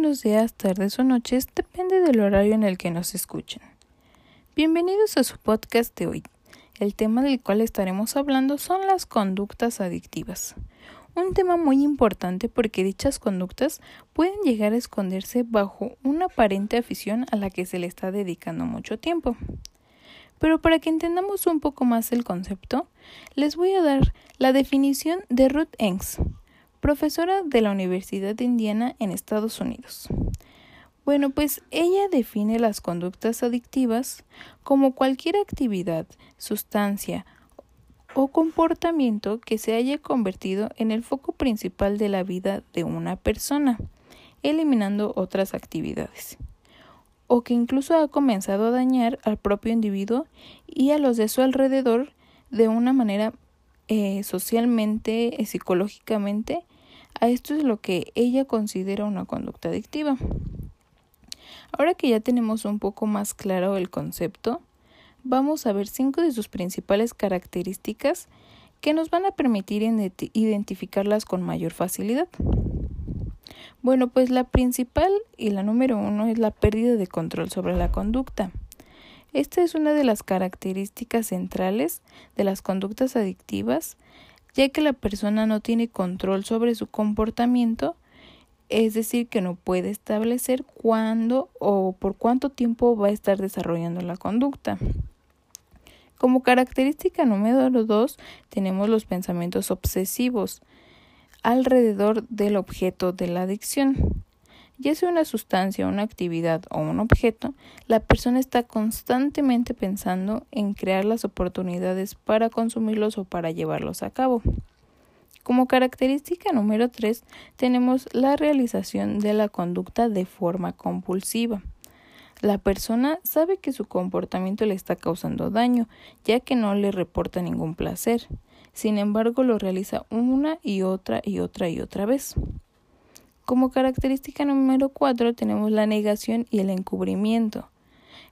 buenos días, tardes o noches, depende del horario en el que nos escuchen. Bienvenidos a su podcast de hoy. El tema del cual estaremos hablando son las conductas adictivas. Un tema muy importante porque dichas conductas pueden llegar a esconderse bajo una aparente afición a la que se le está dedicando mucho tiempo. Pero para que entendamos un poco más el concepto, les voy a dar la definición de Ruth Engs, profesora de la Universidad de Indiana en Estados Unidos. Bueno, pues ella define las conductas adictivas como cualquier actividad, sustancia o comportamiento que se haya convertido en el foco principal de la vida de una persona, eliminando otras actividades, o que incluso ha comenzado a dañar al propio individuo y a los de su alrededor de una manera eh, socialmente, psicológicamente, a esto es lo que ella considera una conducta adictiva. Ahora que ya tenemos un poco más claro el concepto, vamos a ver cinco de sus principales características que nos van a permitir identificarlas con mayor facilidad. Bueno, pues la principal y la número uno es la pérdida de control sobre la conducta. Esta es una de las características centrales de las conductas adictivas, ya que la persona no tiene control sobre su comportamiento, es decir, que no puede establecer cuándo o por cuánto tiempo va a estar desarrollando la conducta. Como característica número dos tenemos los pensamientos obsesivos alrededor del objeto de la adicción. Ya sea una sustancia, una actividad o un objeto, la persona está constantemente pensando en crear las oportunidades para consumirlos o para llevarlos a cabo. Como característica número 3 tenemos la realización de la conducta de forma compulsiva. La persona sabe que su comportamiento le está causando daño, ya que no le reporta ningún placer. Sin embargo, lo realiza una y otra y otra y otra vez. Como característica número 4 tenemos la negación y el encubrimiento.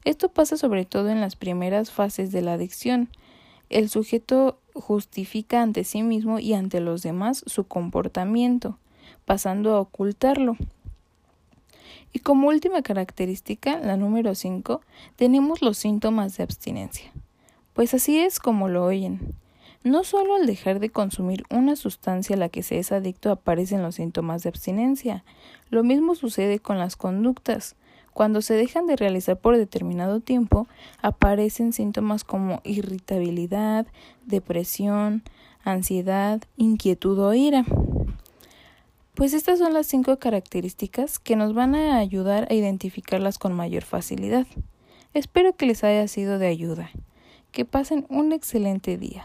Esto pasa sobre todo en las primeras fases de la adicción. El sujeto justifica ante sí mismo y ante los demás su comportamiento, pasando a ocultarlo. Y como última característica, la número 5, tenemos los síntomas de abstinencia. Pues así es como lo oyen. No solo al dejar de consumir una sustancia a la que se es adicto aparecen los síntomas de abstinencia, lo mismo sucede con las conductas. Cuando se dejan de realizar por determinado tiempo, aparecen síntomas como irritabilidad, depresión, ansiedad, inquietud o ira. Pues estas son las cinco características que nos van a ayudar a identificarlas con mayor facilidad. Espero que les haya sido de ayuda. Que pasen un excelente día